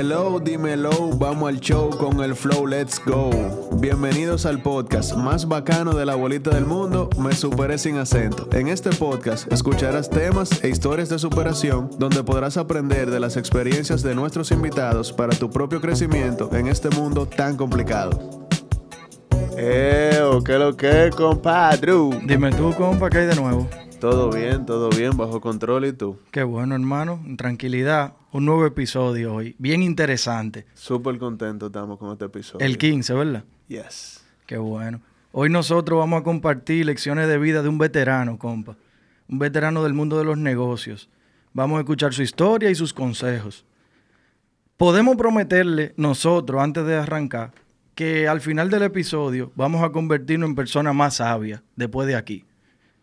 Hello, dímelo, vamos al show con el flow, let's go. Bienvenidos al podcast más bacano de la bolita del mundo, Me Superé Sin Acento. En este podcast escucharás temas e historias de superación donde podrás aprender de las experiencias de nuestros invitados para tu propio crecimiento en este mundo tan complicado. Eh, ¿qué lo que, compadre? Dime tú, compa, ¿qué hay de nuevo? Todo bien, todo bien, bajo control y tú. Qué bueno, hermano, tranquilidad. Un nuevo episodio hoy, bien interesante. Súper contento estamos con este episodio. El 15, ¿verdad? Yes. Qué bueno. Hoy nosotros vamos a compartir lecciones de vida de un veterano, compa. Un veterano del mundo de los negocios. Vamos a escuchar su historia y sus consejos. Podemos prometerle nosotros, antes de arrancar, que al final del episodio vamos a convertirnos en personas más sabias después de aquí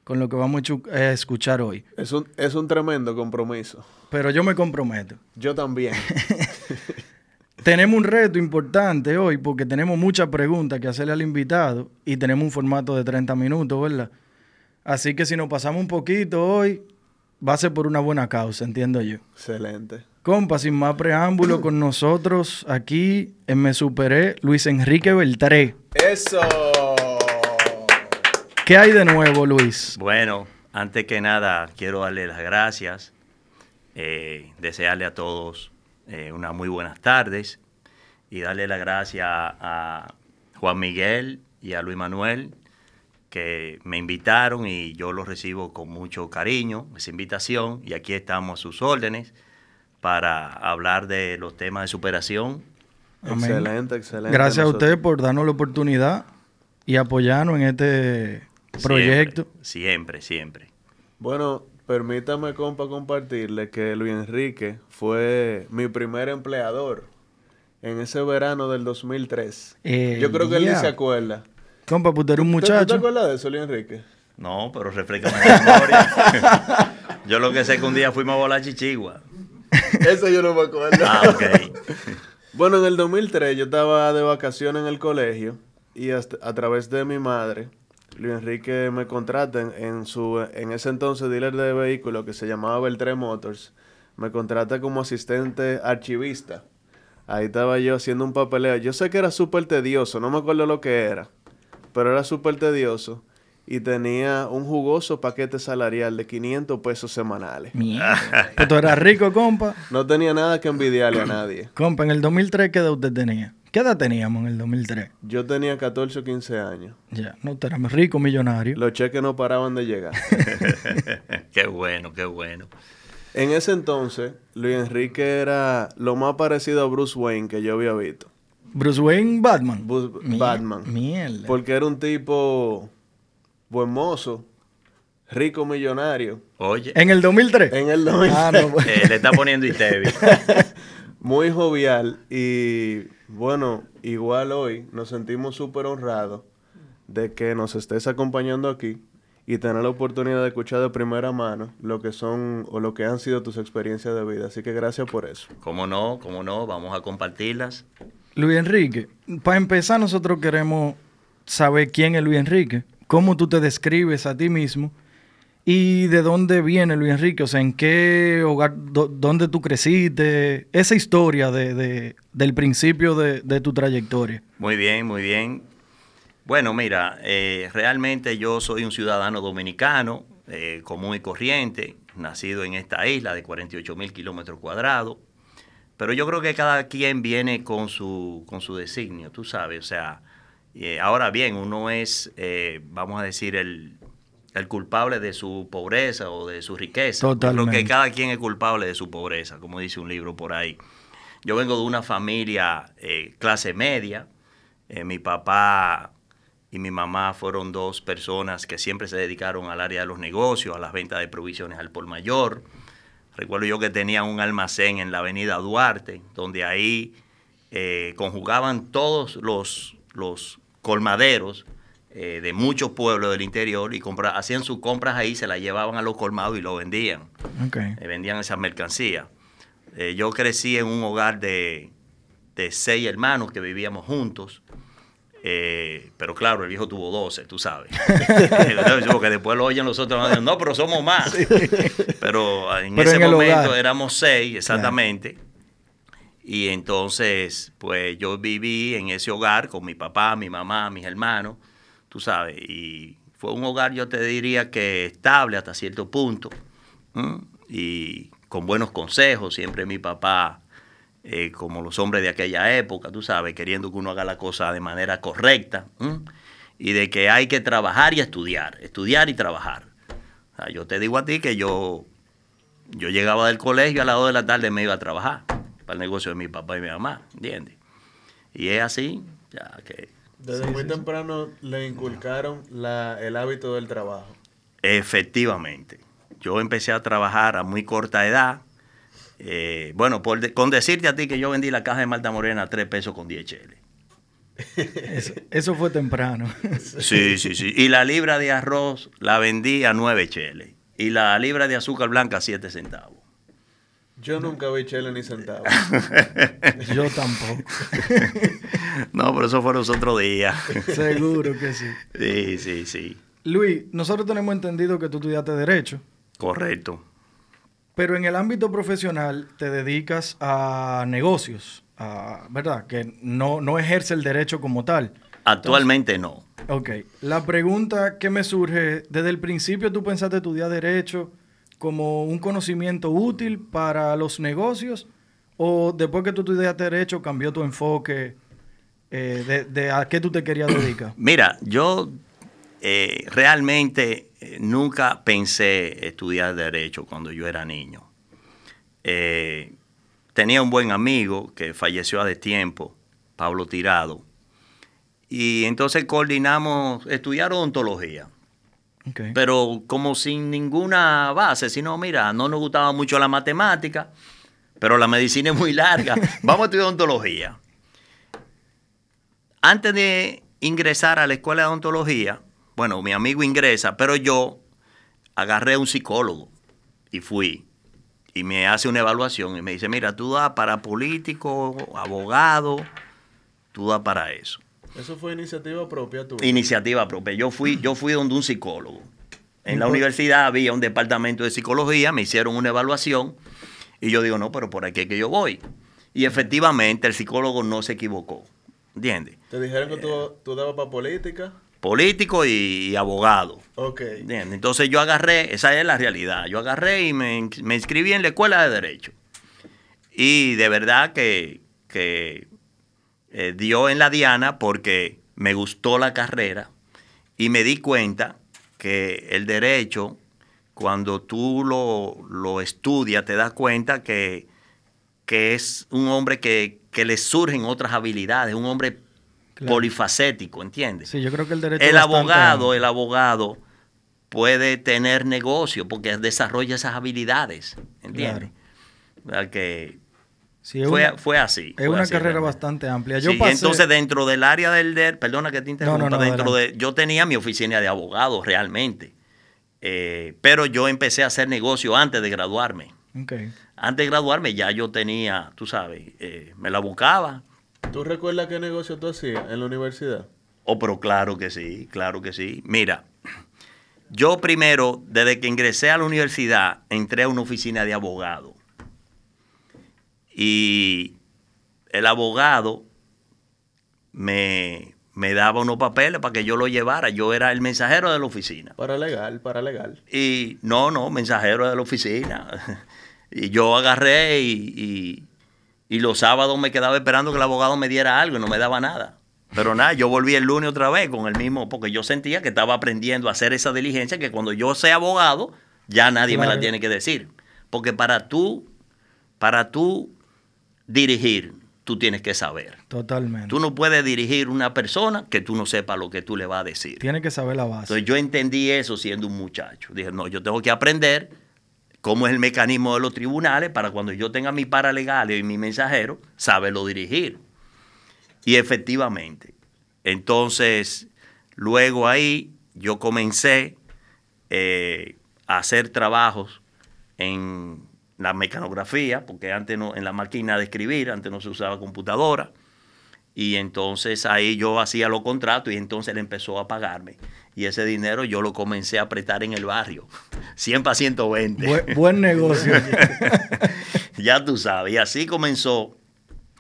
con lo que vamos a escuchar hoy. Es un, es un tremendo compromiso. Pero yo me comprometo. Yo también. tenemos un reto importante hoy porque tenemos muchas preguntas que hacerle al invitado y tenemos un formato de 30 minutos, ¿verdad? Así que si nos pasamos un poquito hoy, va a ser por una buena causa, entiendo yo. Excelente. Compa, sin más preámbulo, con nosotros aquí en Me Superé, Luis Enrique Beltré. ¡Eso! ¿Qué hay de nuevo, Luis? Bueno, antes que nada, quiero darle las gracias, eh, desearle a todos eh, unas muy buenas tardes y darle las gracias a Juan Miguel y a Luis Manuel que me invitaron y yo los recibo con mucho cariño, esa invitación, y aquí estamos a sus órdenes para hablar de los temas de superación. Excelente, excelente. Gracias a usted por darnos la oportunidad y apoyarnos en este proyecto. Siempre, siempre, Bueno, permítame, compa, compartirle que Luis Enrique fue mi primer empleador en ese verano del 2003. Eh, Yo creo que él ni se acuerda. Compa, pues un muchacho. ¿Tú te acuerdas de eso, Luis Enrique? No, pero refrescame la memoria. yo lo que sé que un día fuimos a volar chichigua. Eso yo no me acuerdo. Ah, ok. bueno, en el 2003 yo estaba de vacaciones en el colegio y a través de mi madre Luis Enrique me contrata en, su en ese entonces dealer de vehículos que se llamaba Beltré Motors. Me contrata como asistente archivista. Ahí estaba yo haciendo un papeleo. Yo sé que era súper tedioso, no me acuerdo lo que era, pero era súper tedioso y tenía un jugoso paquete salarial de 500 pesos semanales. Mierda. ¿Tú eras rico, compa? No tenía nada que envidiarle a nadie. Compa, en el 2003, ¿qué edad usted tenía? ¿Qué edad teníamos en el 2003? Yo tenía 14 o 15 años. Ya, no éramos rico, millonario. Los cheques no paraban de llegar. qué bueno, qué bueno. En ese entonces, Luis Enrique era lo más parecido a Bruce Wayne que yo había visto. Bruce Wayne Batman. Batman. Mierda. Porque era un tipo buen mozo, rico millonario. Oye. ¿En el 2003? En el 2003. Ah, no, pues. eh, le está poniendo Itevi. Muy jovial y bueno, igual hoy nos sentimos súper honrados de que nos estés acompañando aquí y tener la oportunidad de escuchar de primera mano lo que son o lo que han sido tus experiencias de vida. Así que gracias por eso. Cómo no, cómo no, vamos a compartirlas. Luis Enrique, para empezar nosotros queremos saber quién es Luis Enrique, cómo tú te describes a ti mismo ¿Y de dónde viene Luis Enrique? O sea, ¿en qué hogar, dónde tú creciste? Esa historia de, del principio de, tu trayectoria. Muy bien, muy bien. Bueno, mira, eh, realmente yo soy un ciudadano dominicano, eh, común y corriente, nacido en esta isla de 48 mil kilómetros cuadrados. Pero yo creo que cada quien viene con su, con su designio, tú sabes. O sea, eh, ahora bien, uno es, vamos a decir, el, el culpable de su pobreza o de su riqueza. Totalmente. Creo que cada quien es culpable de su pobreza, como dice un libro por ahí. Yo vengo de una familia eh, clase media. Eh, mi papá y mi mamá fueron dos personas que siempre se dedicaron al área de los negocios, a las ventas de provisiones al por mayor. Recuerdo yo que tenía un almacén en la avenida Duarte, donde ahí eh, conjugaban todos los, los colmaderos eh, de muchos pueblos del interior y hacían sus compras ahí, se las llevaban a los colmados y lo vendían. Eh, vendían esas mercancías. Eh, yo crecí en un hogar de, seis hermanos que vivíamos juntos. pero claro, el viejo tuvo 12, tú sabes. Porque después lo oyen los otros, no, pero somos más. Pero en ese momento éramos seis, exactamente. Y entonces, pues yo viví en ese hogar con mi papá, mi mamá, mis hermanos, tú sabes, y fue un hogar, yo te diría que estable hasta cierto punto, y con buenos consejos, siempre mi papá, eh, como los hombres de aquella época, tú sabes, queriendo que uno haga la cosa de manera correcta, y de que hay que trabajar y estudiar, estudiar y trabajar. yo te digo a ti que yo, yo llegaba del colegio a las 2 de la tarde me iba a trabajar para el negocio de mi papá y mi mamá, ¿entiendes? Y es así, ya que... Desde muy temprano le inculcaron la, el hábito del trabajo. Efectivamente. Yo empecé a trabajar a muy corta edad. Eh, bueno, por con decirte a ti que yo vendí la caja de Malta Morena a 3 pesos con 10 cheles. Eso, fue temprano. Sí, sí, sí. Y la libra de arroz la vendí a 9 cheles. Y la libra de azúcar blanca a 7 centavos. Yo nunca vi chele ni centavo. Yo tampoco. no, pero eso fue los otros días. Seguro que sí. Sí, sí, sí. Luis, nosotros tenemos entendido que tú estudiaste Derecho. Correcto. Pero en el ámbito profesional te dedicas a negocios, ¿verdad? Que no, no ejerce el derecho como tal. Actualmente no. Ok. La pregunta que me surge, desde el principio tú pensaste estudiar Derecho como un conocimiento útil para los negocios o después que tú estudiaste derecho cambió tu enfoque eh, de, a qué tú te querías dedicar? Mira, yo eh, realmente eh, nunca pensé estudiar derecho cuando yo era niño. tenía un buen amigo que falleció hace tiempo, Pablo Tirado, y entonces coordinamos estudiar odontología. Pero como sin ninguna base, sino, mira, no nos gustaba mucho la matemática, pero la medicina es muy larga. Vamos a estudiar odontología. Antes de ingresar a la escuela de odontología, bueno, mi amigo ingresa, pero yo agarré a un psicólogo y fui. Y me hace una evaluación y me dice, mira, tú das para político, abogado, tú das para eso. ¿Eso fue iniciativa propia tuya? Iniciativa propia. Yo fui, yo fui donde un psicólogo. En la universidad había un departamento de psicología, me hicieron una evaluación y yo digo, no, pero por aquí es que yo voy. Y efectivamente el psicólogo no se equivocó. ¿Entiendes? ¿Te dijeron que tú, dabas para política? Político y, abogado. Ok. ¿Entiendes? Entonces yo agarré, esa es la realidad, yo agarré y me, me inscribí en la escuela de Derecho. Y de verdad que, que eh, dio en la diana porque me gustó la carrera y me di cuenta que el derecho, cuando tú lo, estudias, te das cuenta que, que es un hombre que, le surgen otras habilidades, un hombre polifacético, ¿entiendes? Sí, yo creo que el derecho... El abogado, el abogado puede tener negocio porque desarrolla esas habilidades, ¿entiendes? Que fue, así. Es una carrera bastante amplia. Yo entonces dentro del área del DER, perdona que te interrumpa, dentro de, yo tenía mi oficina de abogados realmente, eh, pero yo empecé a hacer negocio antes de graduarme. Antes de graduarme ya yo tenía, tú sabes, eh, me la buscaba. ¿Tú recuerdas qué negocio tú hacías en la universidad? Oh, pero claro que sí, claro que sí. Mira, yo primero, desde que ingresé a la universidad, entré a una oficina de abogados y el abogado me, daba unos papeles para que yo lo llevara. Yo era el mensajero de la oficina. Para legal, para legal. Y no, no, mensajero de la oficina. y yo agarré y, y, los sábados me quedaba esperando que el abogado me diera algo y no me daba nada. Pero nada, yo volví el lunes otra vez con el mismo, porque yo sentía que estaba aprendiendo a hacer esa diligencia que cuando yo sea abogado, ya nadie me la tiene que decir. Porque para tú, para tú dirigir, tú tienes que saber. Totalmente. Tú no puedes dirigir una persona que tú no sepas lo que tú le vas a decir. Tienes que saber la base. Entonces yo entendí eso siendo un muchacho. Dije, no, yo tengo que aprender cómo es el mecanismo de los tribunales para cuando yo tenga mi paralegal y mi mensajero, saberlo dirigir. Y efectivamente. Entonces, luego ahí yo comencé eh, a hacer trabajos en la mecanografía, porque antes no, en la máquina de escribir, antes no se usaba computadora. Y entonces ahí yo hacía los contratos y entonces él empezó a pagarme. Y ese dinero yo lo comencé a apretar en el barrio. 100 para 120. Buen, buen negocio. ya tú sabes. Y así comenzó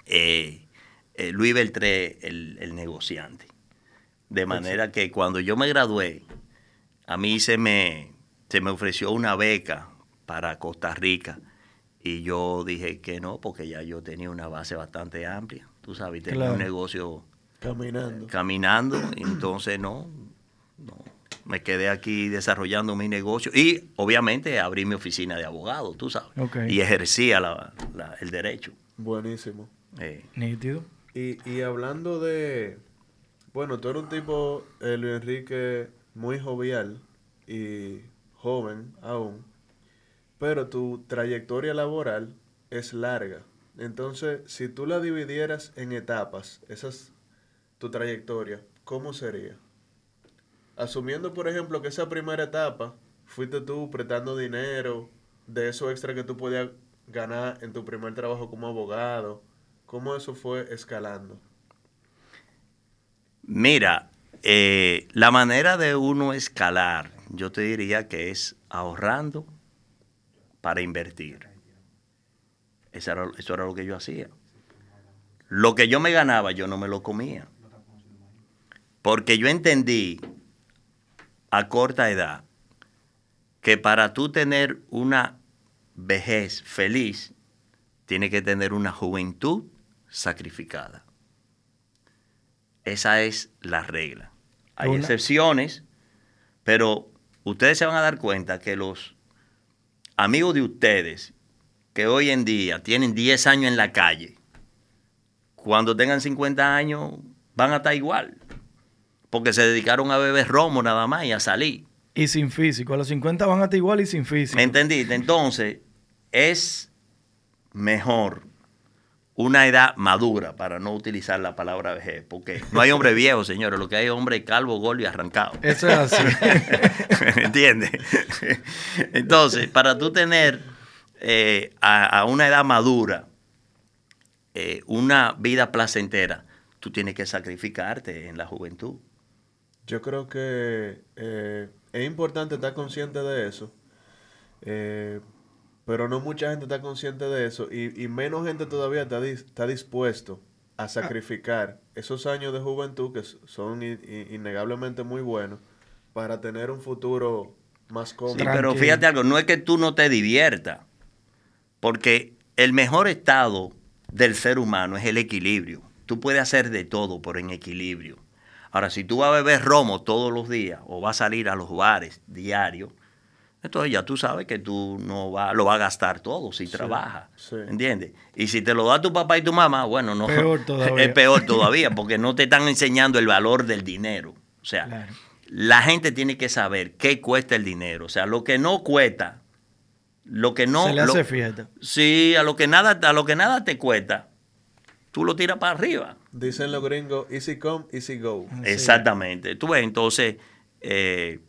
eh, eh, Luis Beltré, el, el negociante. De manera que cuando yo me gradué, a mí se me, se me ofreció una beca para Costa Rica y yo dije que no, porque ya yo tenía una base bastante amplia. Tú sabes, tenía Claro. un negocio Caminando. caminando, y entonces no, no, me quedé aquí desarrollando mi negocio y obviamente abrí mi oficina de abogado, tú sabes, y ejercía la- la- el derecho. Buenísimo. Eh, Nítido. Y, y hablando de... Bueno, tú eres un tipo, eh, Luis Enrique, muy jovial y joven aún, pero tu trayectoria laboral es larga. Entonces, si tú la dividieras en etapas, esas, tu trayectoria, ¿cómo sería? Asumiendo, por ejemplo, que esa primera etapa fuiste tú prestando dinero de eso extra que tú podías ganar en tu primer trabajo como abogado, ¿cómo eso fue escalando? Mira, eh, la manera de uno escalar, yo te diría que es ahorrando para invertir. Eso era, eso era lo que yo hacía. Lo que yo me ganaba, yo no me lo comía. Porque yo entendí a corta edad que para tú tener una vejez feliz, tienes que tener una juventud sacrificada. Esa es la regla. Hay excepciones, pero ustedes se van a dar cuenta que los amigos de ustedes que hoy en día tienen 10 años en la calle, cuando tengan 50 años van a estar igual, porque se dedicaron a beber romo nada más y a salir. Y sin físico. A los 50 van a estar igual y sin físico. ¿Me entendiste? Entonces, es mejor una edad madura, para no utilizar la palabra vejez, porque no hay hombre viejo, señores, lo que hay es hombre calvo, gordo y arrancado. Eso es así. ¿Me entiendes? Entonces, para tú tener eh, a, a una edad madura eh, una vida placentera, tú tienes que sacrificarte en la juventud. Yo creo que eh, es importante estar consciente de eso, eh, pero no mucha gente está consciente de eso y, y menos gente todavía está, dis- está dispuesto a sacrificar esos años de juventud que son innegablemente muy buenos para tener un futuro más cómodo. Sí, pero fíjate algo, no es que tú no te diviertas, porque el mejor estado del ser humano es el equilibrio. Tú puedes hacer de todo, pero en equilibrio. Ahora, si tú vas a beber romo todos los días o vas a salir a los bares diario, entonces ya tú sabes que tú no va, lo vas a gastar todo si Sí, trabajas. sí. ¿Entiendes? Y si te lo da tu papá y tu mamá, bueno, no. Peor todavía. Es peor todavía, porque no te están enseñando el valor del dinero. O sea, Claro. la gente tiene que saber qué cuesta el dinero. O sea, lo que no cuesta, lo que no. Se le lo- hace fiesta. Sí, a lo que nada, a lo que nada te cuesta, tú lo tiras para arriba. Dicen los gringos, easy come, easy go. Exactamente. Tú ves, entonces, eh,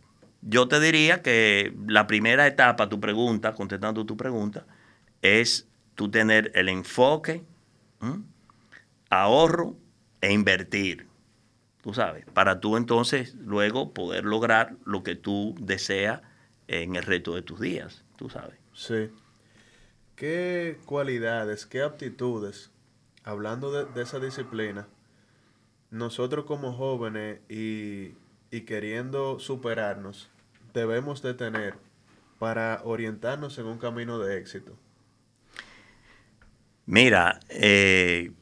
yo te diría que la primera etapa, tu pregunta, contestando tu pregunta, es tú tener el enfoque, ahorro e invertir. Tú sabes, para tú entonces luego poder lograr lo que tú deseas en el resto de tus días, tú sabes. Sí. ¿Qué cualidades, qué aptitudes, hablando de esa disciplina, nosotros como jóvenes y, y queriendo superarnos, debemos de tener para orientarnos en un camino de éxito? Mira, eh,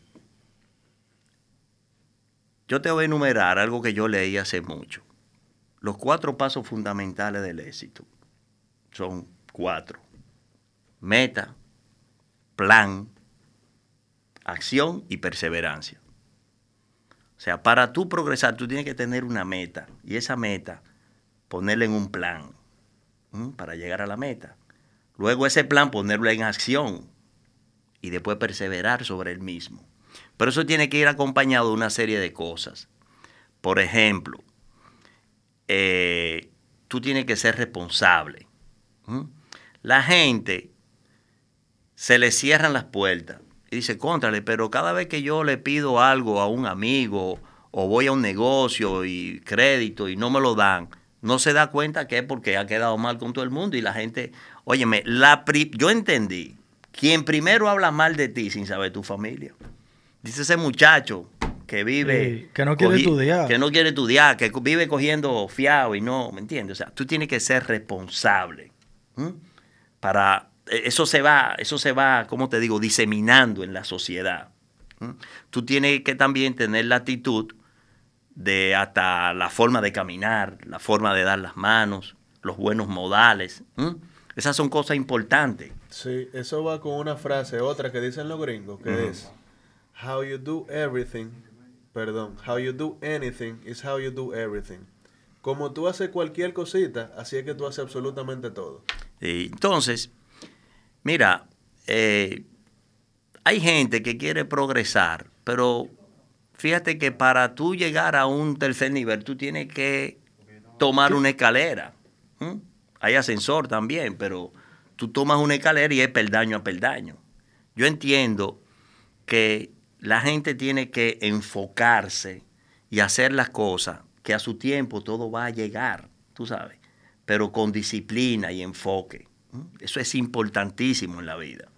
yo te voy a enumerar algo que yo leí hace mucho. Los cuatro pasos fundamentales del éxito son cuatro. Meta, plan, acción y perseverancia. O sea, para tú progresar, tú tienes que tener una meta. Y esa meta, ponerla en un plan para llegar a la meta. Luego ese plan, ponerlo en acción y después perseverar sobre el mismo. Pero eso tiene que ir acompañado de una serie de cosas. Por ejemplo, eh, tú tienes que ser responsable. La gente se le cierran las puertas y dice, contrale, pero cada vez que yo le pido algo a un amigo o voy a un negocio y crédito y no me lo dan, no se da cuenta que es porque ha quedado mal con todo el mundo y la gente, óyeme, la pri- yo entendí, quien primero habla mal de ti sin saber tu familia. Dice ese muchacho que vive... Sí, que no quiere estudiar. Que no quiere estudiar, que vive cogiendo fiado y no, ¿me entiendes? O sea, tú tienes que ser responsable. Para... e, Eso se va, eso se va, ¿cómo te digo?, diseminando en la sociedad. Tú tienes que también tener la actitud de hasta la forma de caminar, la forma de dar las manos, los buenos modales. Esas son cosas importantes. Sí, eso va con una frase, otra que dicen los gringos, que es How you do everything, perdón, how you do anything is how you do everything. Como tú haces cualquier cosita, así es que tú haces absolutamente todo. Y entonces, mira, eh, hay gente que quiere progresar, pero fíjate que para tú llegar a un tercer nivel, tú tienes que tomar una escalera. Hay ascensor también, pero tú tomas una escalera y es peldaño a peldaño. Yo entiendo que la gente tiene que enfocarse y hacer las cosas que a su tiempo todo va a llegar, tú sabes, pero con disciplina y enfoque. Eso es importantísimo en la vida.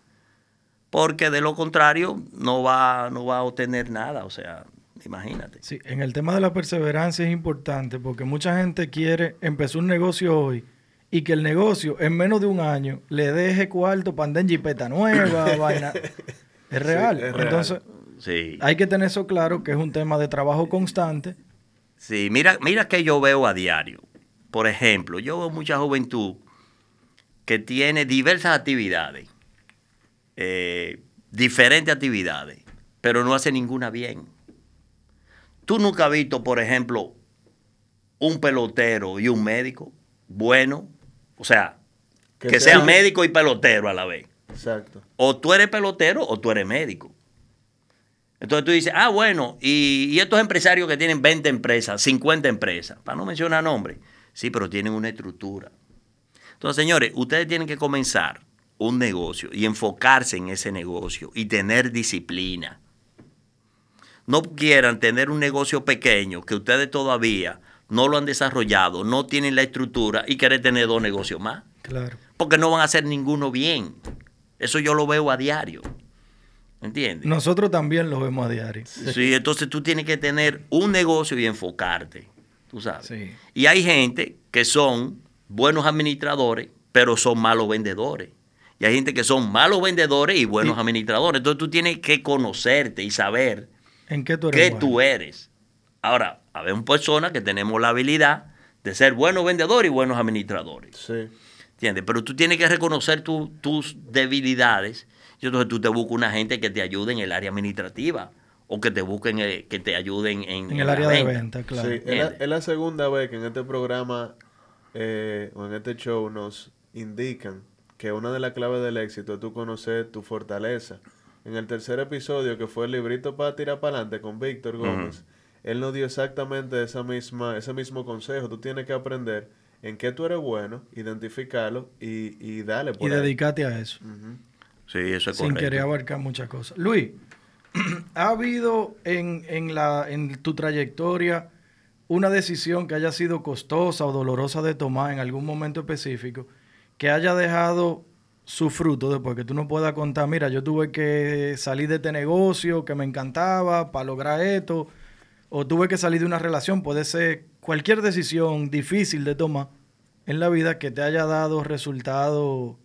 Porque de lo contrario no va, no va a obtener nada, o sea, imagínate. Sí, en el tema de la perseverancia es importante porque mucha gente quiere empezar un negocio hoy y que el negocio en menos de un año le deje cuarto para andar en jipeta nueva, vaina. Es real. es real. Entonces, Sí. hay que tener eso claro que es un tema de trabajo constante. Sí, mira, mira que yo veo a diario. Por ejemplo, yo veo mucha juventud que tiene diversas actividades, eh, diferentes actividades, pero no hace ninguna bien. Tú nunca has visto, por ejemplo, un pelotero y un médico bueno, o sea, que, Que sea sea- médico y pelotero a la vez. Exacto. O tú eres pelotero o tú eres médico. Entonces tú dices, ah, bueno, y, y estos empresarios que tienen 20 empresas, 50 empresas, para no mencionar nombres, sí, pero tienen una estructura. Entonces, señores, ustedes tienen que comenzar un negocio y enfocarse en ese negocio y tener disciplina. No quieran tener un negocio pequeño que ustedes todavía no lo han desarrollado, no tienen la estructura y quieren tener dos negocios más Claro. porque no van a hacer ninguno bien. Eso yo lo veo a diario. ¿Entiendes? Nosotros también lo vemos a diario. Sí, entonces tú tienes que tener un negocio y enfocarte, tú sabes. Sí. Y hay gente que son buenos administradores, pero son malos vendedores. Y hay gente que son malos vendedores y buenos Y- administradores. Entonces tú tienes que conocerte y saber ¿En qué tú eres qué bueno? tú eres. Ahora, habemos personas que tenemos la habilidad de ser buenos vendedores y buenos administradores. Sí. ¿Entiendes? Pero tú tienes que reconocer tu- tus debilidades. Y entonces tú te buscas una gente que te ayude en el área administrativa o que te busquen, eh, que te ayuden en, En en el la área de venta, claro. Sí, es la, es la segunda vez que en este programa eh, o en este show nos indican que una de las claves del éxito es tú conocer tu fortaleza. En el tercer episodio, que fue el librito para tirar para adelante con Víctor Gómez, él nos dio exactamente esa misma, ese mismo consejo. Tú tienes que aprender en qué tú eres bueno, identificarlo y, y darle por Y ahí. dedicarte a eso. Sí, eso es sin correcto. querer abarcar muchas cosas. Luis, ¿ha habido en, en la, en tu trayectoria una decisión que haya sido costosa o dolorosa de tomar en algún momento específico que haya dejado su fruto después que tú no puedas contar, mira, yo tuve que salir de este negocio que me encantaba para lograr esto, o tuve que salir de una relación, puede ser cualquier decisión difícil de tomar en la vida que te haya dado resultados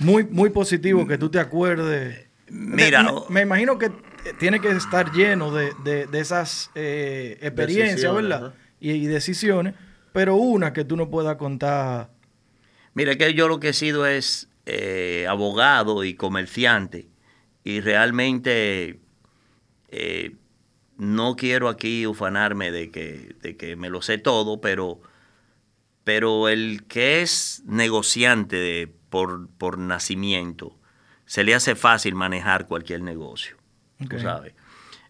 muy, muy positivos, que tú te acuerdes. Mira, me, me imagino que tiene que estar lleno de, de- de esas eh, experiencias, Decisiones, ¿verdad? y decisiones, pero una que tú no puedas contar. Mira, que yo lo que he sido es eh, abogado y comerciante y realmente eh, no quiero aquí ufanarme de que, de que me lo sé todo, pero, pero el que es negociante de- por, por nacimiento, se le hace fácil manejar cualquier negocio, tú Ok. sabes.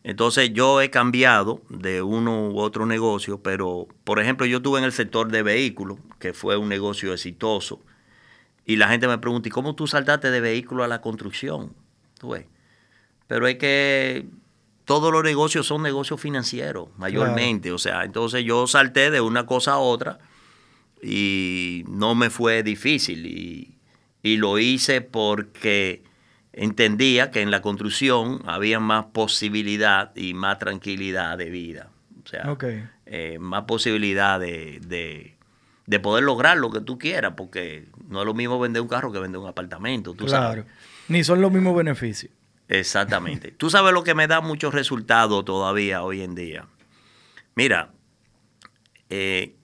Entonces yo he cambiado de uno u otro negocio, pero por ejemplo yo estuve en el sector de vehículos, que fue un negocio exitoso, y la gente me pregunta, ¿y cómo tú saltaste de vehículo a la construcción? Tú ves. Pero es que todos los negocios son negocios financieros, mayormente. O sea, entonces yo salté de una cosa a otra y no me fue difícil. Y, y lo hice porque entendía que en la construcción había más posibilidad y más tranquilidad de vida. O sea, eh, más posibilidad de, de, poder lograr lo que tú quieras, porque no es lo mismo vender un carro que vender un apartamento, tú claro. Ni son los mismos beneficios. Exactamente. tú sabes lo que me da muchos resultados todavía hoy en día. Mira, eh,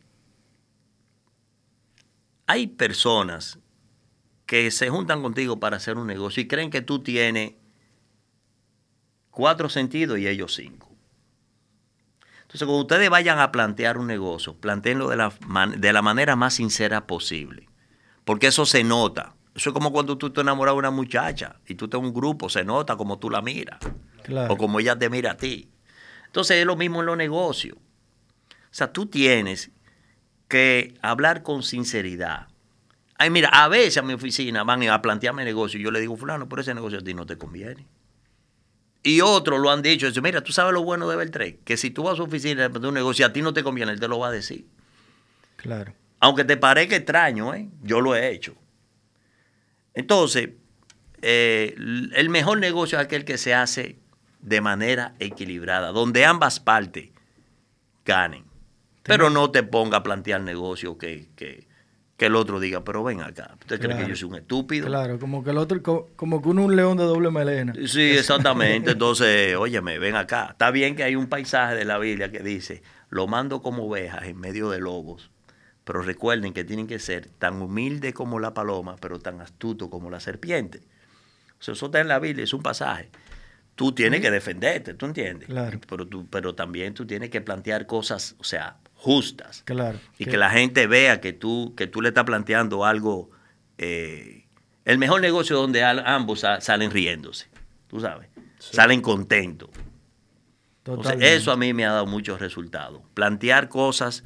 hay personas que se juntan contigo para hacer un negocio y creen que tú tienes cuatro sentidos y ellos cinco. Entonces, cuando ustedes vayan a plantear un negocio, planteenlo de la, de la manera más sincera posible, porque eso se nota. Eso es como cuando tú te enamoras de una muchacha y tú tienes un grupo, se nota como tú la miras o como ella te mira a ti. Entonces, es lo mismo en los negocios. O sea, tú tienes que hablar con sinceridad Ay, mira, a veces a mi oficina van a plantearme negocio y yo le digo, fulano, pero ese negocio a ti no te conviene. Y otros lo han dicho, dice, mira, tú sabes lo bueno de Beltré, que si tú vas a su oficina de un negocio y a ti no te conviene, él te lo va a decir. Claro. Aunque te parezca extraño, ¿eh? yo lo he hecho. Entonces, eh, el mejor negocio es aquel que se hace de manera equilibrada, donde ambas partes ganen. Pero no te ponga a plantear negocio que, que, que el otro diga, pero ven acá, ¿usted cree que yo soy un estúpido? Claro, como que el otro, como que uno un león de doble melena. Sí, exactamente. Entonces, óyeme, ven acá. Está bien que hay un paisaje de la Biblia que dice, lo mando como ovejas en medio de lobos, pero recuerden que tienen que ser tan humildes como la paloma, pero tan astuto como la serpiente. O sea, eso está en la Biblia, es un pasaje. Tú tienes que defenderte, ¿tú entiendes? Claro. Pero, tú, pero también tú tienes que plantear cosas, o sea, justas. Claro. Y que, la gente vea que tú, que tú le estás planteando algo, eh, el mejor negocio donde ambos salen riéndose, tú sabes, salen contentos. eso a mí me ha dado muchos resultados. Plantear cosas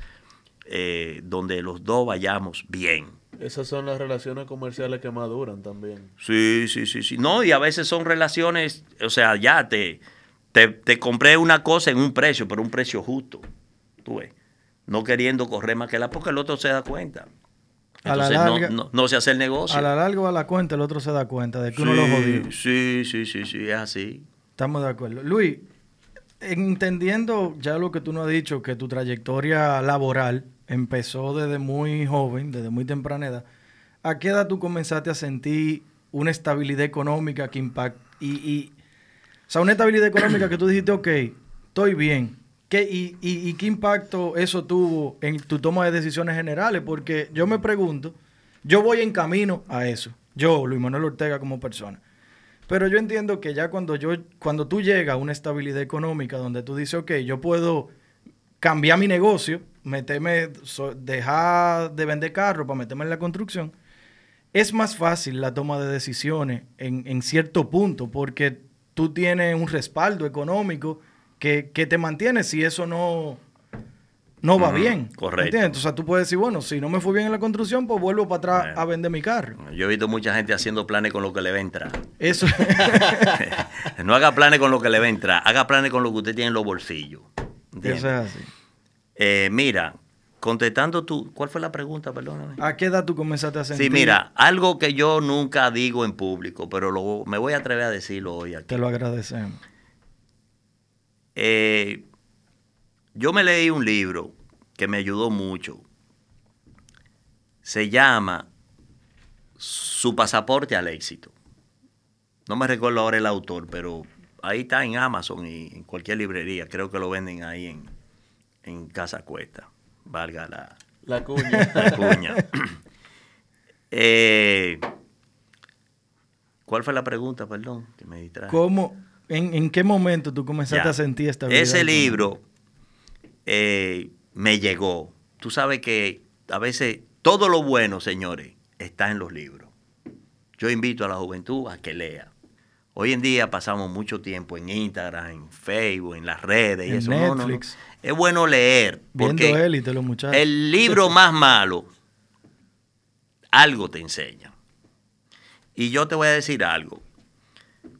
eh, donde los dos vayamos bien. Esas son las relaciones comerciales que maduran también. Sí, sí, sí, sí. No, y a veces son relaciones, o sea, ya te, te, te compré una cosa en un precio, pero un precio justo. Tú ves no queriendo correr más que la, porque el otro se da cuenta. Entonces no, se hace el negocio. A la larga o a la cuenta el otro se da cuenta de que uno lo jodió. Sí, sí, sí, sí, es así. Estamos de acuerdo. Luis, entendiendo ya lo que tú nos has dicho, que tu trayectoria laboral empezó desde muy joven, desde muy temprana edad, ¿a qué edad tú comenzaste a sentir una estabilidad económica que impacta? Y, y, o sea, una estabilidad económica que tú dijiste, ok, estoy bien, y, qué impacto eso tuvo en tu toma de decisiones generales? Porque yo me pregunto, yo voy en camino a eso, yo, Luis Manuel Ortega como persona. Pero yo entiendo que ya cuando, yo, cuando tú llegas a una estabilidad económica donde tú dices, ok, yo puedo cambiar mi negocio, meterme, dejar de vender carros para meterme en la construcción, es más fácil la toma de decisiones en, en cierto punto porque tú tienes un respaldo económico que, te mantiene si eso no, no va bien. Correcto. ¿Entiendes? Sea, tú puedes decir, bueno, si no me fue bien en la construcción, pues vuelvo para atrás a vender mi carro. Yo he visto mucha gente haciendo planes con lo que le va a entrar. Eso. no haga planes con lo que le va a entrar, haga planes con lo que usted tiene en los bolsillos. Eso es así. Eh, mira, contestando tú, ¿cuál fue la pregunta? Perdóname. ¿A qué edad tú comenzaste a sentir? Sí, mira, algo que yo nunca digo en público, pero lo, me voy a atrever a decirlo hoy aquí. Te lo agradecemos. Eh, yo me leí un libro que me ayudó mucho. Se llama Su pasaporte al éxito. No me recuerdo ahora el autor, pero ahí está en Amazon y en cualquier librería. Creo que lo venden ahí en, en Casa Cuesta. Valga la, la cuña. La cuña. Eh, ¿Cuál fue la pregunta? Perdón, que me distrae. ¿Cómo, ¿En, qué momento tú comenzaste a sentir esta vida? Ese libro eh, me llegó. Tú sabes que a veces todo lo bueno, señores, está en los libros. Yo invito a la juventud a que lea. Hoy en día pasamos mucho tiempo en Instagram, en Facebook, en las redes y eso. Netflix. Es bueno leer. Porque élite, los muchachos. El libro más malo, algo te enseña. Y yo te voy a decir algo.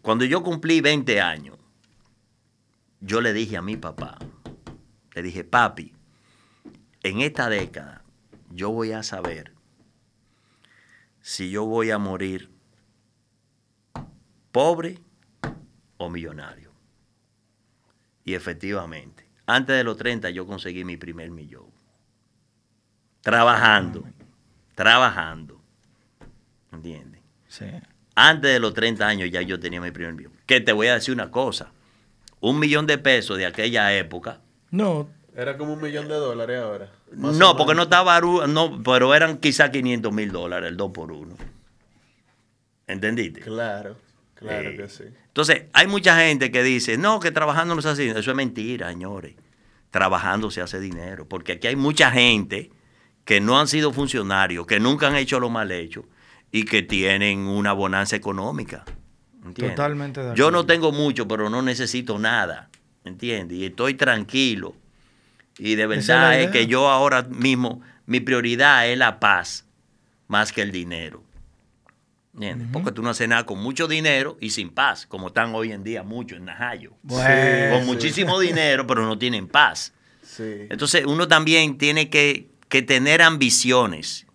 Cuando yo cumplí 20 años, yo le dije a mi papá, le dije, papi, en esta década yo voy a saber si yo voy a morir pobre o millonario. Y efectivamente, antes de los 30 yo conseguí mi primer millón. Trabajando, trabajando. ¿Entiendes? Sí. Antes de los 30 años ya yo tenía mi primer millón. Que te voy a decir una cosa. Un millón de pesos de aquella época. No, Era como un millón de dólares ahora. No, porque no estaba, no, pero eran quizá 500 mil dólares el 2 por 1. ¿Entendiste? Claro, claro Eh, que sí. Entonces, hay mucha gente que dice, no, que trabajando no se hace dinero. Eso es mentira, señores. Trabajando se hace dinero. Porque aquí hay mucha gente que no han sido funcionarios, que nunca han hecho lo mal hecho y que tienen una bonanza económica. ¿entiendes? Totalmente de Yo acuerdo. no tengo mucho, pero no necesito nada. ¿Entiendes? Y estoy tranquilo. Y de es verdad es, que yo ahora mismo, mi prioridad es la paz más que el dinero. ¿Entiendes? Porque tú no haces nada con mucho dinero y sin paz, como están hoy en día muchos en Najayo. Bueno, con muchísimo dinero, pero no tienen paz. Sí. Entonces uno también tiene que, que tener ambiciones.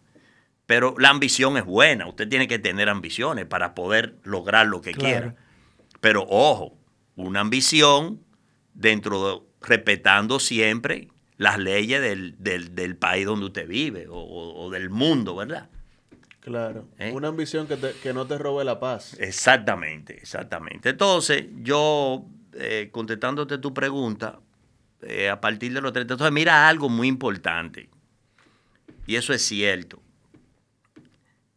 Pero la ambición es buena. Usted tiene que tener ambiciones para poder lograr lo que Claro. quiera. Pero ojo, una ambición dentro de respetando siempre las leyes del, del- del país donde usted vive o, del mundo, ¿verdad? Claro. ¿Eh? Una ambición que, te- que no te robe la paz. Exactamente, exactamente. Entonces, yo, eh, contestándote tu pregunta, eh, a partir de los 30, entonces mira algo muy importante. Y eso es cierto.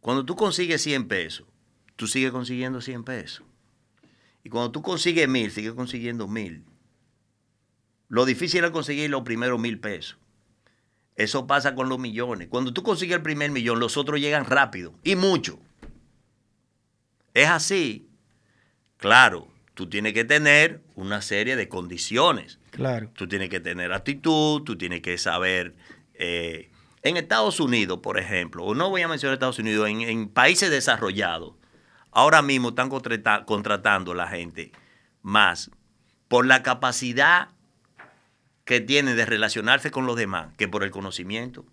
Cuando tú consigues 100 pesos, tú sigues consiguiendo 100 pesos. Y cuando tú consigues mil, sigues consiguiendo mil. Lo difícil es conseguir los primeros mil pesos. Eso pasa con los millones. Cuando tú consigues el primer millón, los otros llegan rápido y mucho. Es así. Claro, tú tienes que tener una serie de condiciones. claro. Tú tienes que tener actitud, tú tienes que saber. eh, en Estados Unidos, por ejemplo, o no voy a mencionar Estados Unidos, en, en países desarrollados, ahora mismo están contrata- contratando la gente más por la capacidad que tienen de relacionarse con los demás que por el conocimiento.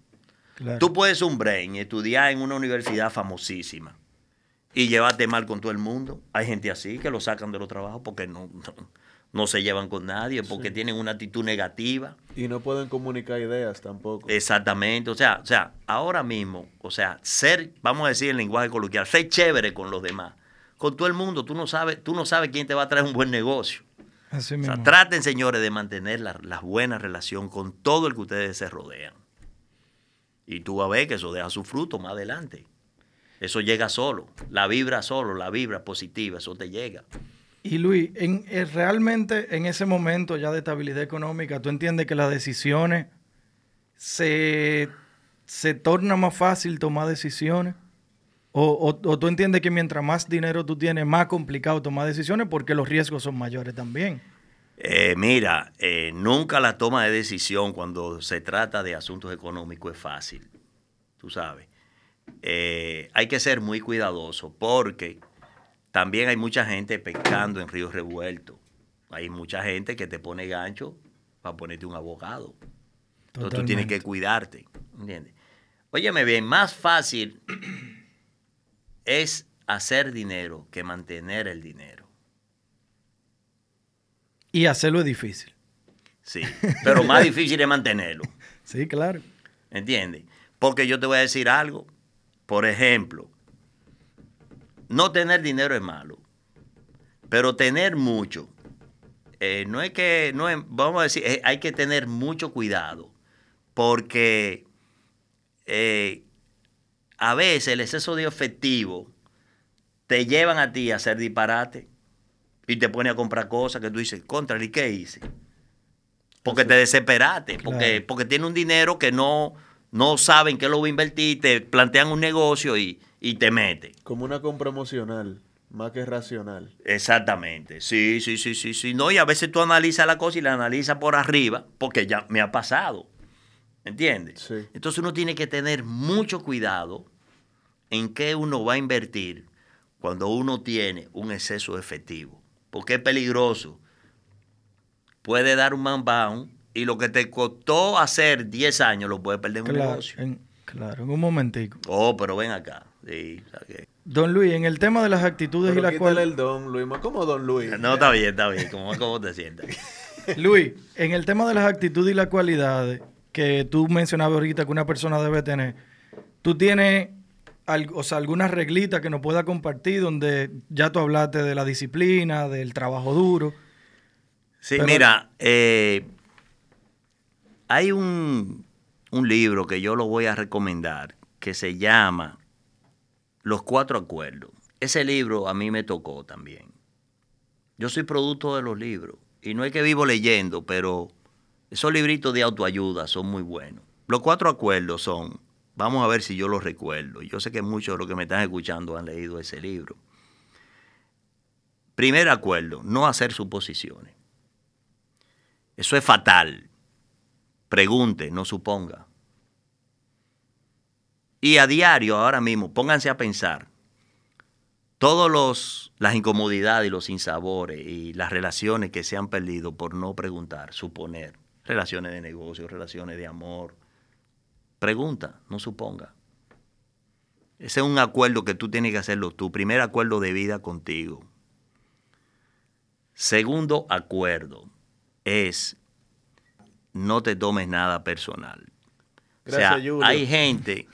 claro. Tú puedes un brain, estudiar en una universidad famosísima y llevarte mal con todo el mundo. Hay gente así que lo sacan de los trabajos porque no, no, no se llevan con nadie, porque tienen una actitud negativa. Y no pueden comunicar ideas tampoco. Exactamente. O sea, o sea, ahora mismo, o sea, ser, vamos a decir en lenguaje coloquial, ser chévere con los demás. Con todo el mundo, tú no sabes, tú no sabes quién te va a traer un buen negocio. Así O mismo. sea, traten, señores, de mantener la, la buena relación con todo el que ustedes se rodean. Y tú vas a ver que eso deja su fruto más adelante. Eso llega solo. La vibra solo, la vibra positiva, eso te llega. Y Luis, en, eh, realmente en ese momento ya de estabilidad económica, ¿tú entiendes que las decisiones se, se torna más fácil tomar decisiones? O, o- tú entiendes que mientras más dinero tú tienes, más complicado tomar decisiones porque los riesgos son mayores también? Eh, mira, eh, nunca la toma de decisión cuando se trata de asuntos económicos es fácil. Tú sabes. Eh, hay que ser muy cuidadoso porque también hay mucha gente pescando en ríos revueltos. Hay mucha gente que te pone gancho para ponerte un abogado. Entonces tú tienes que cuidarte. ¿Entiendes? Óyeme bien, más fácil es hacer dinero que mantener el dinero. Y hacerlo es difícil. Sí, pero más difícil es mantenerlo. Sí, claro. ¿Entiendes? Porque yo te voy a decir algo. Por ejemplo, no tener dinero es malo, pero tener mucho, eh, no es que, no es- vamos a decir, eh, hay que tener mucho cuidado, porque eh, a veces el exceso de efectivo te llevan a ti a hacer disparate y te pone a comprar cosas que tú dices, contra, ¿y qué hice? Porque te desesperaste, porque, Claro. porque tiene un dinero que no, no saben qué lo va a invertir, te plantean un negocio y, y te mete. Como una compra emocional, más que racional. Exactamente, sí, sí, sí, sí, sí. No, y a veces tú analizas la cosa y la analizas por arriba, porque ya me ha pasado. ¿Entiendes? Sí. Entonces uno tiene que tener mucho cuidado en qué uno va a invertir cuando uno tiene un exceso de efectivo. Porque es peligroso. Puede dar un man down y lo que te costó hacer 10 años lo puedes perder en un negocio. en, claro, en un momentico. Oh, pero ven acá. Sí, o sea que- Don Luis, en el tema de las actitudes y Pero las quítale cualidades... el don, Luis. ¿Cómo don Luis? No, está bien, está bien. ¿Cómo, cómo te sientas? Luis, en el tema de las actitudes y las cualidades que tú mencionabas ahorita que una persona debe tener, tú tienes o sea, algunas reglitas que nos pueda compartir donde ya tú hablaste de la disciplina, del trabajo duro. Sí, Pero- mira, eh, hay un, un libro que yo lo voy a recomendar que se llama Los Cuatro Acuerdos. Ese libro a mí me tocó también. Yo soy producto de los libros y no es que vivo leyendo, pero esos libritos de autoayuda son muy buenos. Los cuatro acuerdos son, vamos a ver si yo los recuerdo. Yo sé que muchos de los que me están escuchando han leído ese libro. Primer acuerdo, no hacer suposiciones. Eso es fatal. Pregunte, no suponga. Y a diario, ahora mismo, pónganse a pensar. Todas los, las incomodidades y los sinsabores y las relaciones que se han perdido por no preguntar, suponer. Relaciones de negocio, relaciones de amor. Pregunta, no suponga. Ese es un acuerdo que tú tienes que hacerlo tú. Primer acuerdo de vida contigo. Segundo acuerdo es no te tomes nada personal. Gracias, o sea, Julio. hay gente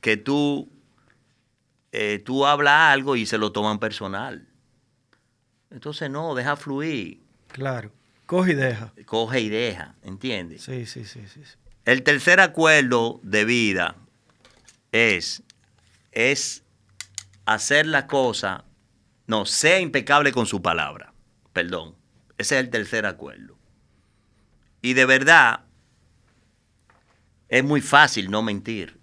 que tú, eh, tú hablas algo y se lo toman personal. Entonces no, deja fluir, Claro. Coge y deja. coge y deja, ¿entiendes? Sí, sí, sí, sí. sí. El tercer acuerdo de vida es, es hacer la cosa, no, sea impecable con su palabra. Perdón. Ese es el tercer acuerdo. Y de verdad, es muy fácil no mentir.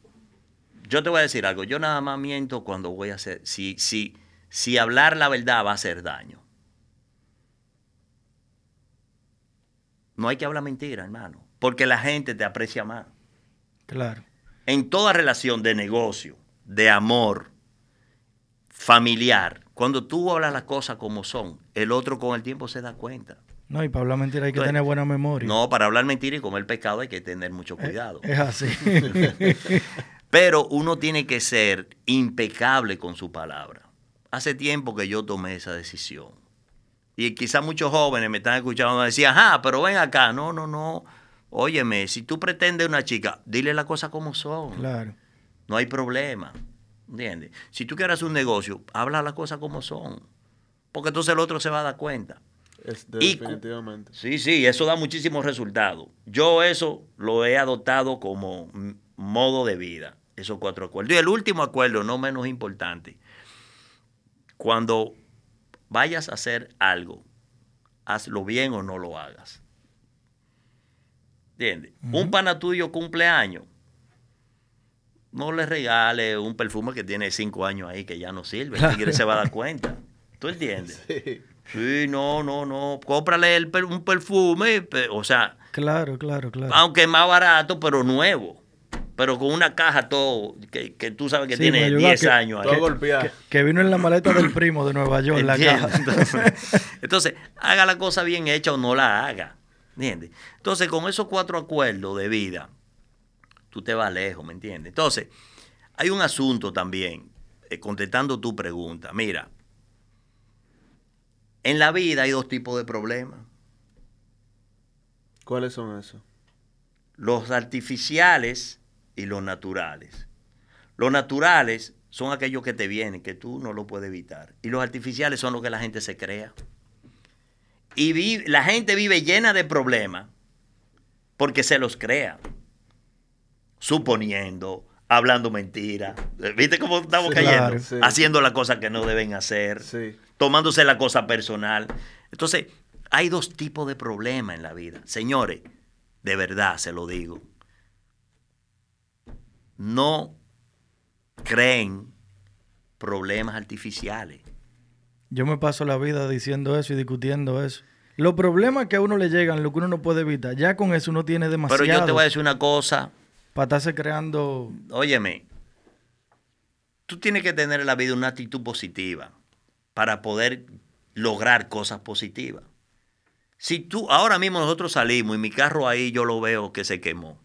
Yo te voy a decir algo, yo nada más miento cuando voy a hacer, si, si, si hablar la verdad va a hacer daño. No hay que hablar mentira, hermano, porque la gente te aprecia más. Claro. En toda relación de negocio, de amor, familiar, cuando tú hablas las cosas como son, el otro con el tiempo se da cuenta. No, y para hablar mentira hay que Entonces, tener buena memoria. No, para hablar mentira y comer pecado hay que tener mucho Eh, cuidado. Es así. Pero uno tiene que ser impecable con su palabra. Hace tiempo que yo tomé esa decisión. Y quizás muchos jóvenes me están escuchando y decían, ajá, pero ven acá. No, no, no. Óyeme, si tú pretendes una chica, dile las cosas como son. claro. No hay problema. ¿Entiendes? Si tú quieres un negocio, habla las cosas como son. Porque entonces el otro se va a dar cuenta. Es- Y cu- definitivamente. Sí, sí, eso da muchísimos resultados. Yo eso lo he adoptado como mm, modo de vida, esos cuatro acuerdos. Y el último acuerdo, no menos importante, cuando vayas a hacer algo, hazlo bien o no lo hagas. ¿Entiendes? Un pana tuyo cumpleaños, no le regales un perfume que tiene cinco años ahí que ya no sirve. El tigre se va a dar cuenta. ¿Tú entiendes? Sí. Sí, no, no, no. Cómprale el un perfume, pe- o sea, Claro, claro, claro. aunque más barato, pero nuevo. Pero con una caja todo, que, que tú sabes que Sí, tiene me ayuda 10 que- años ahí. Todo golpeado. que, que vino en la maleta del primo de Nueva York, la caja. Entonces, entonces, haga la cosa bien hecha o no la haga. ¿Entiendes? Entonces, con esos cuatro acuerdos de vida, tú te vas lejos, ¿me entiendes? Entonces, hay un asunto también, eh, contestando tu pregunta. Mira, en la vida hay dos tipos de problemas. ¿Cuáles son esos? Los artificiales y los naturales. Los naturales son aquellos que te vienen, que tú no lo puedes evitar. Y los artificiales son los que la gente se crea. Y la gente vive llena de problemas porque se los crea. Suponiendo, hablando mentiras. ¿Viste cómo estamos Sí, cayendo? claro. Sí. Haciendo las cosas que no deben hacer Sí. tomándose la cosa personal. Entonces, hay dos tipos de problemas en la vida. Señores, de verdad se lo digo. No creen problemas artificiales. Yo me paso la vida diciendo eso y discutiendo eso. Los problemas que a uno le llegan, lo que uno no puede evitar, ya con eso uno tiene demasiado Pero yo te voy a decir una cosa, para estarse creando... óyeme, tú tienes que tener en la vida una actitud positiva para poder lograr cosas positivas. Si tú, ahora mismo nosotros salimos y mi carro ahí yo lo veo que se quemó.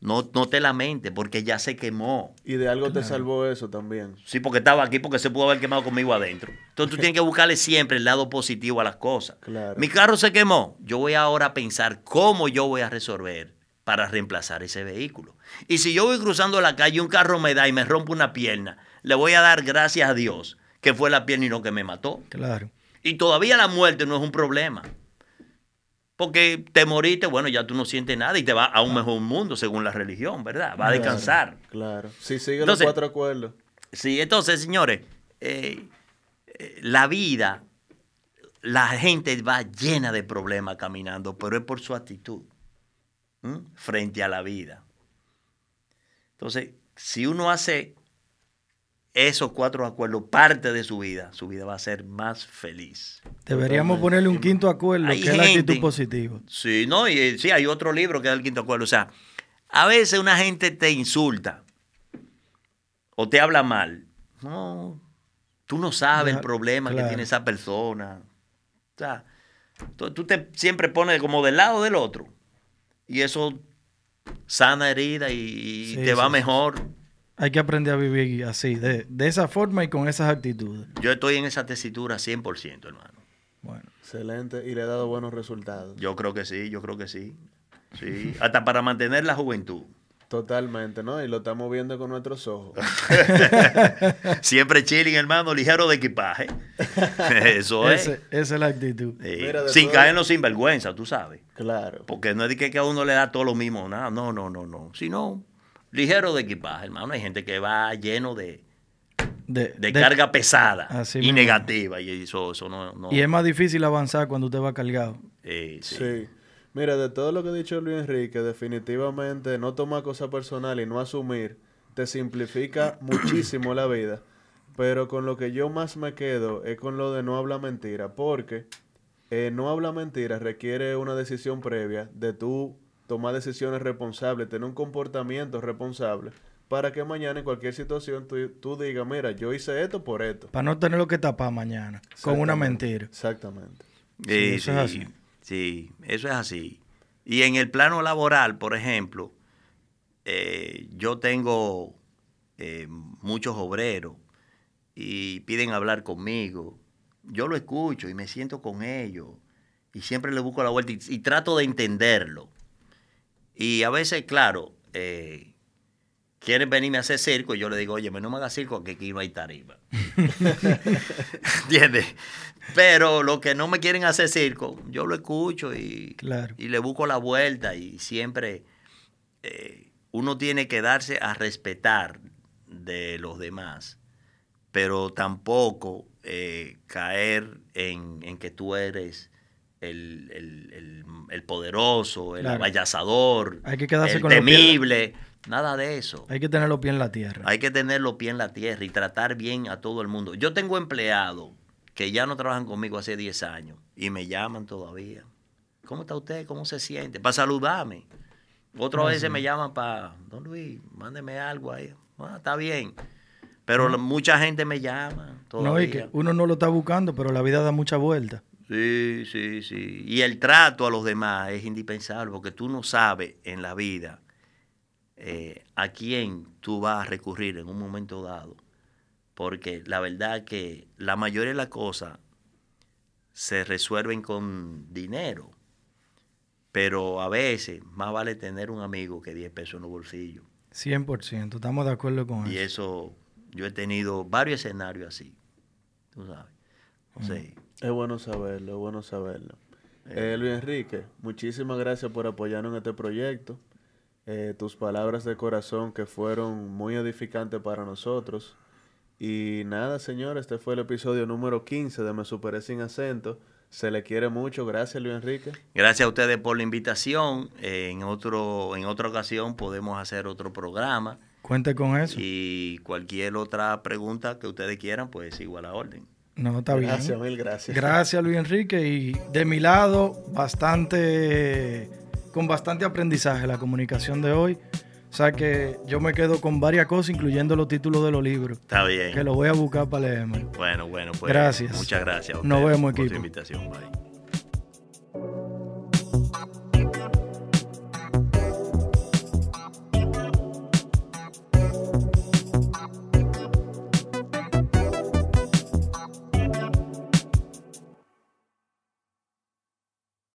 no, no te lamentes porque ya se quemó. Y de algo te salvó eso también. Sí, porque estaba aquí porque se pudo haber quemado conmigo adentro. Entonces tú tienes que buscarle siempre el lado positivo a las cosas. Claro. Mi carro se quemó. Yo voy ahora a pensar cómo yo voy a resolver para reemplazar ese vehículo. Y si yo voy cruzando la calle y un carro me da y me rompe una pierna, le voy a dar gracias a Dios que fue la pierna y no que me mató. Claro. Y todavía la muerte no es un problema. Porque te moriste, bueno, ya tú no sientes nada y te vas a un mejor mundo según la religión, ¿verdad? Va a descansar. Claro. Si sigue Entonces- los cuatro acuerdos. Sí, entonces, señores, eh, eh, la vida, la gente va llena de problemas caminando, pero es por su actitud frente a la vida. Entonces, si uno hace esos cuatro acuerdos parte de su vida, su vida va a ser más feliz. Deberíamos ponerle un quinto acuerdo, Hay que es la actitud positiva. Sí, no, y sí, hay otro libro que es el quinto acuerdo. O sea, a veces una gente te insulta o te habla mal. No, tú no sabes el problema que tiene esa persona. O sea, tú, tú te siempre pones como del lado del otro. Y eso sana herida y, y Sí, te va sí, sí. mejor. Hay que aprender a vivir así, de, de esa forma y con esas actitudes. Yo estoy en esa tesitura 100%, hermano. Bueno, Excelente. Y le ha dado buenos resultados. Yo creo que sí, yo creo que sí. Sí, hasta para mantener la juventud. Totalmente, ¿no? Y lo estamos viendo con nuestros ojos. Siempre chilling, hermano, ligero de equipaje. Eso es. ese- esa es la actitud. Sí. Mira, Sin todo- caer en los sinvergüenza, tú sabes. Claro. Porque no es de que, que a uno le da todo lo mismo, nada. No, no, no, no. Sino ligero de equipaje, hermano. Hay gente que va lleno de, De, de de- carga pesada Así y mismo. negativa. Y eso, eso no. no Y es más difícil avanzar cuando usted va cargado. eh, sí. Sí. Mira, de todo lo que ha dicho Luis Enrique, definitivamente no tomar cosas personales y no asumir te simplifica muchísimo la vida. Pero con lo que yo más me quedo es con lo de no hablar mentira, porque eh, no hablar mentira requiere una decisión previa de tú tomar decisiones responsables, tener un comportamiento responsable, para que mañana en cualquier situación tú, tú digas, mira, yo hice esto por esto. Para no tener lo que tapar mañana con una mentira. Exactamente. Sí, Sí, eso es sí, así. sí, eso es así. Y en el plano laboral, por ejemplo, eh, yo tengo eh, muchos obreros y piden hablar conmigo. Yo lo escucho y me siento con ellos y siempre le busco la vuelta y, y trato de entenderlo. Y a veces, claro, eh, quieren venirme a hacer circo y yo le digo, oye, no me hagas circo que aquí no hay tarima. ¿Entiendes? Pero los que no me quieren hacer circo, yo lo escucho y, Claro. y le busco la vuelta y siempre eh, uno tiene que darse a respetar de los demás, pero tampoco eh, caer en, en que tú eres el, el- el- el poderoso, el Claro. avallazador, Hay que quedarse el con temible, nada de eso. Hay que tener los pies en la tierra. Hay que tener los pies en la tierra y tratar bien a todo el mundo. Yo tengo empleados que ya no trabajan conmigo hace 10 años y me llaman todavía. ¿Cómo está usted? ¿Cómo se siente? Para saludarme. Otras Ah, veces me llaman para, don Luis, mándeme algo ahí. Ah, está bien. Pero la- mucha gente me llama todavía. No, y que uno no lo está buscando, pero la vida da mucha vuelta. Sí, sí, sí. Y el trato a los demás es indispensable porque tú no sabes en la vida eh, a quién tú vas a recurrir en un momento dado. Porque la verdad que la mayoría de las cosas se resuelven con dinero. Pero a veces más vale tener un amigo que 10 pesos en los bolsillos. 100%, estamos de acuerdo con Y eso. eso, yo he tenido varios escenarios así. Tú sabes. Sí. Es bueno saberlo, es bueno saberlo. Eh, Luis Enrique, muchísimas gracias por apoyarnos en este proyecto. Eh, tus palabras de corazón que fueron muy edificantes para nosotros. Y nada, señor, este fue el episodio número 15 de Me Superé Sin Acento. Se le quiere mucho. Gracias, Luis Enrique. Gracias a ustedes por la invitación. Eh, en, otro, en otra ocasión podemos hacer otro programa. Cuente con eso. Y cualquier otra pregunta que ustedes quieran, pues sigo a la orden. No, está bien. Gracias, mil gracias. Gracias, Luis Enrique. Y de mi lado, bastante, con bastante aprendizaje la comunicación de hoy. O sea que yo me quedo con varias cosas, incluyendo los títulos de los libros, Está bien. que los voy a buscar para leerme. Bueno, bueno, pues. Gracias. Muchas gracias. a Nos ustedes vemos, por su equipo. invitación. Bye.